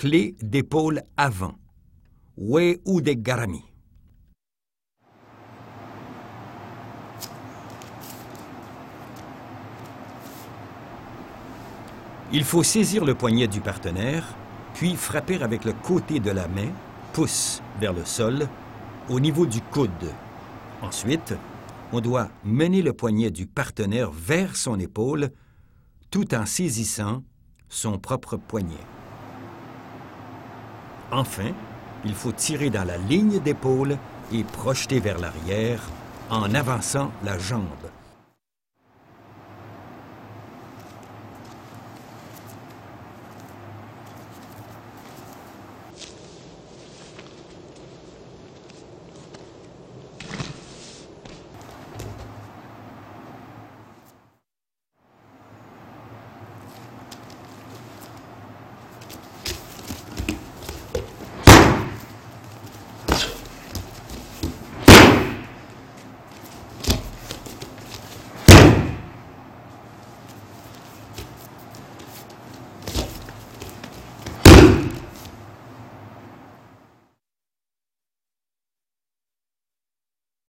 clé d'épaule avant. We ou de garami. Il faut saisir le poignet du partenaire, puis frapper avec le côté de la main, pouce vers le sol, au niveau du coude. Ensuite, on doit mener le poignet du partenaire vers son épaule tout en saisissant son propre poignet. Enfin, il faut tirer dans la ligne d'épaule et projeter vers l'arrière en avançant la jambe.